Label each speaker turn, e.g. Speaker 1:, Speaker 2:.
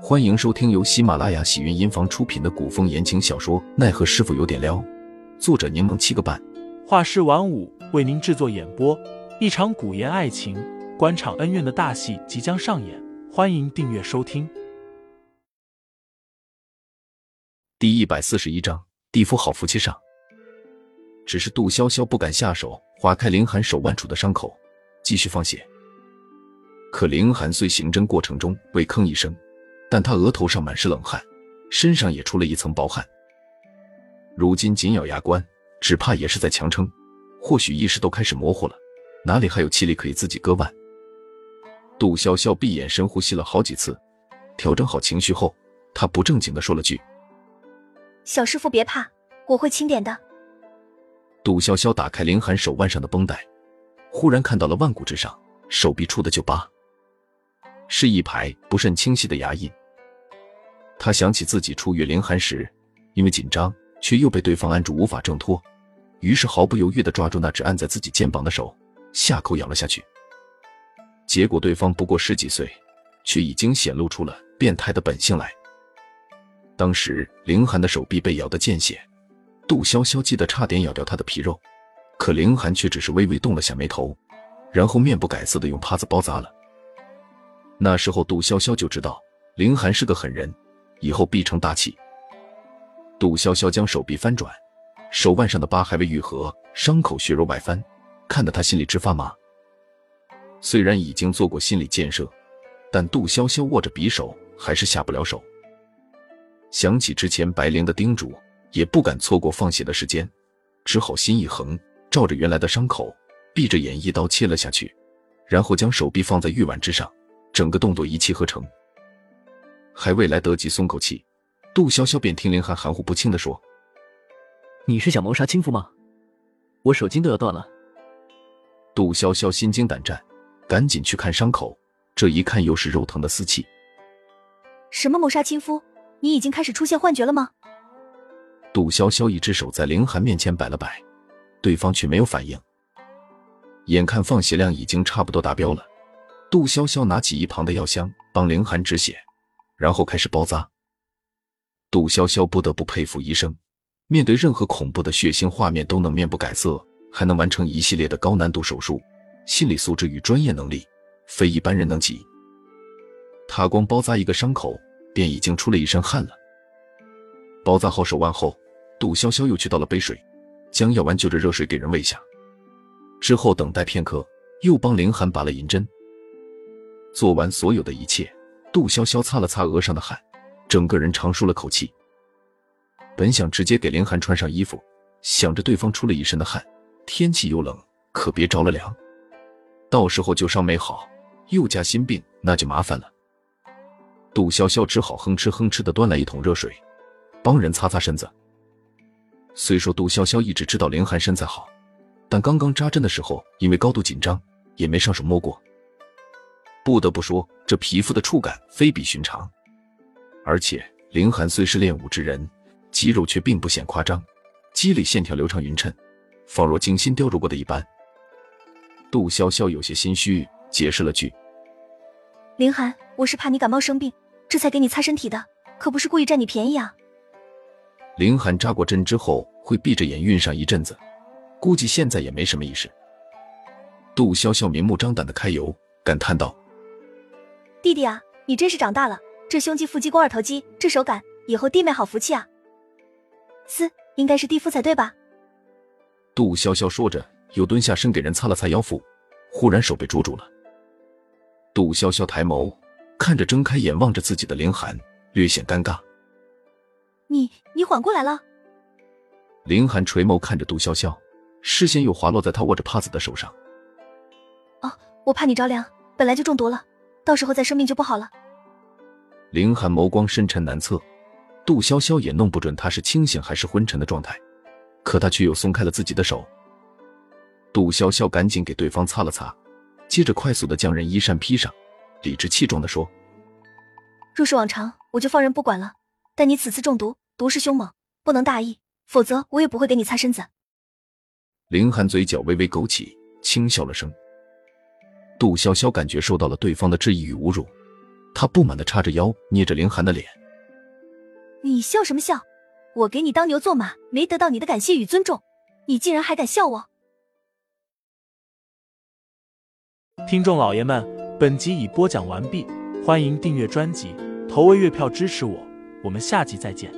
Speaker 1: 欢迎收听由喜马拉雅喜云音房出品的古风言情小说《奈何师傅有点撩》，作者柠檬七个半，
Speaker 2: 画师晚舞为您制作演播。一场古言爱情、官场恩怨的大戏即将上演，欢迎订阅收听。
Speaker 1: 第一百四十一章，地府好福气上。只是杜潇潇不敢下手划开凌寒手腕处的伤口，继续放血。可凌寒虽刑侦过程中未吭一声。但他额头上满是冷汗，身上也出了一层薄汗。如今紧咬牙关，只怕也是在强撑。或许意识都开始模糊了，哪里还有气力可以自己割腕？杜潇潇闭眼深呼吸了好几次，调整好情绪后，他不正经的说了句：“
Speaker 3: 小师傅别怕，我会轻点的。”
Speaker 1: 杜潇潇打开凌寒手腕上的绷带，忽然看到了腕骨之上手臂处的旧疤，是一排不甚清晰的牙印。他想起自己初遇凌寒时，因为紧张却又被对方按住无法挣脱，于是毫不犹豫地抓住那只按在自己肩膀的手，下口咬了下去。结果对方不过十几岁，却已经显露出了变态的本性来。当时凌寒的手臂被咬得见血，杜潇潇记得差点咬掉他的皮肉，可凌寒却只是微微动了下眉头，然后面不改色地用帕子包扎了。那时候杜潇潇就知道凌寒是个狠人。以后必成大器。杜潇潇将手臂翻转，手腕上的疤还未愈合，伤口血肉外翻，看得他心里直发麻。虽然已经做过心理建设，但杜潇潇握着匕首还是下不了手。想起之前白灵的叮嘱，也不敢错过放血的时间，只好心一横，照着原来的伤口，闭着眼一刀切了下去，然后将手臂放在玉碗之上，整个动作一气呵成。还未来得及松口气，杜潇潇便听林寒含糊不清的说：“
Speaker 4: 你是想谋杀亲夫吗？我手筋都要断了。”
Speaker 1: 杜潇潇心惊胆战，赶紧去看伤口，这一看又是肉疼的死气。
Speaker 3: 什么谋杀亲夫？你已经开始出现幻觉了吗？
Speaker 1: 杜潇潇一只手在凌寒面前摆了摆，对方却没有反应。眼看放血量已经差不多达标了，杜潇潇拿起一旁的药箱帮凌寒止血。然后开始包扎。杜潇潇不得不佩服医生，面对任何恐怖的血腥画面都能面不改色，还能完成一系列的高难度手术，心理素质与专业能力非一般人能及。他光包扎一个伤口，便已经出了一身汗了。包扎好手腕后，杜潇潇又去倒了杯水，将药丸就着热水给人喂下。之后等待片刻，又帮凌寒拔了银针。做完所有的一切。杜潇潇擦了擦额上的汗，整个人长舒了口气。本想直接给凌寒穿上衣服，想着对方出了一身的汗，天气又冷，可别着了凉，到时候旧伤没好，又加心病，那就麻烦了。杜潇潇只好哼哧哼哧的端来一桶热水，帮人擦擦身子。虽说杜潇潇一直知道凌寒身材好，但刚刚扎针的时候因为高度紧张，也没上手摸过。不得不说，这皮肤的触感非比寻常，而且凌寒虽是练武之人，肌肉却并不显夸张，肌理线条流畅匀称，仿若精心雕琢过的一般。杜潇潇有些心虚，解释了句：“
Speaker 3: 凌寒，我是怕你感冒生病，这才给你擦身体的，可不是故意占你便宜啊。”
Speaker 1: 凌寒扎过针之后会闭着眼晕上一阵子，估计现在也没什么意识。杜潇潇明目张胆的揩油，感叹道。
Speaker 3: 弟弟啊，你真是长大了，这胸肌、腹肌、肱二头肌，这手感，以后弟妹好福气啊！嘶，应该是弟夫才对吧？
Speaker 1: 杜潇潇说着，又蹲下身给人擦了擦腰腹，忽然手被捉住了。杜潇潇抬眸，看着睁开眼望着自己的凌寒，略显尴尬。
Speaker 3: 你你缓过来了？
Speaker 1: 凌寒垂眸看着杜潇潇，视线又滑落在他握着帕子的手上。
Speaker 3: 哦，我怕你着凉，本来就中毒了。到时候再生病就不好了。
Speaker 1: 凌寒眸光深沉难测，杜潇潇也弄不准他是清醒还是昏沉的状态，可他却又松开了自己的手。杜潇潇赶紧给对方擦了擦，接着快速的将人衣衫披上，理直气壮的说：“
Speaker 3: 若是往常，我就放任不管了，但你此次中毒，毒势凶猛，不能大意，否则我也不会给你擦身子。”
Speaker 1: 凌寒嘴角微微勾起，轻笑了声。杜潇潇感觉受到了对方的质疑与侮辱，她不满的叉着腰，捏着凌寒的脸。
Speaker 3: 你笑什么笑？我给你当牛做马，没得到你的感谢与尊重，你竟然还敢笑我！
Speaker 2: 听众老爷们，本集已播讲完毕，欢迎订阅专辑，投喂月票支持我，我们下集再见。